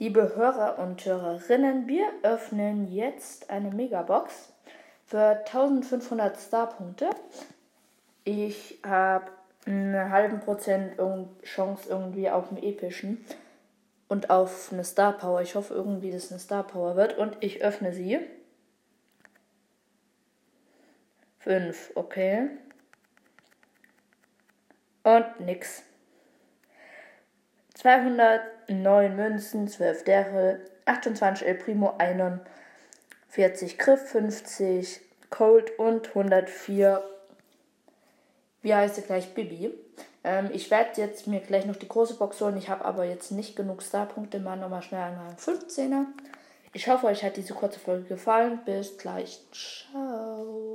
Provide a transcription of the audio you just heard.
Liebe Hörer und Hörerinnen, wir öffnen jetzt eine Megabox für 1500 Starpunkte. Ich habe einen halben Prozent Chance irgendwie auf einen epischen und auf eine Star Power. Ich hoffe irgendwie, dass eine Star Power wird und ich öffne sie. 5, okay. Und nix. 209 Münzen, 12 Daryl, 28 El Primo, 41 Griff, 50 Cold und 104, wie heißt sie gleich, Bibi. Ähm, ich werde jetzt mir gleich noch die große Box holen. Ich habe aber jetzt nicht genug Starpunkte. Mal nochmal schnell einen 15er. Ich hoffe, euch hat diese kurze Folge gefallen. Bis gleich. Ciao.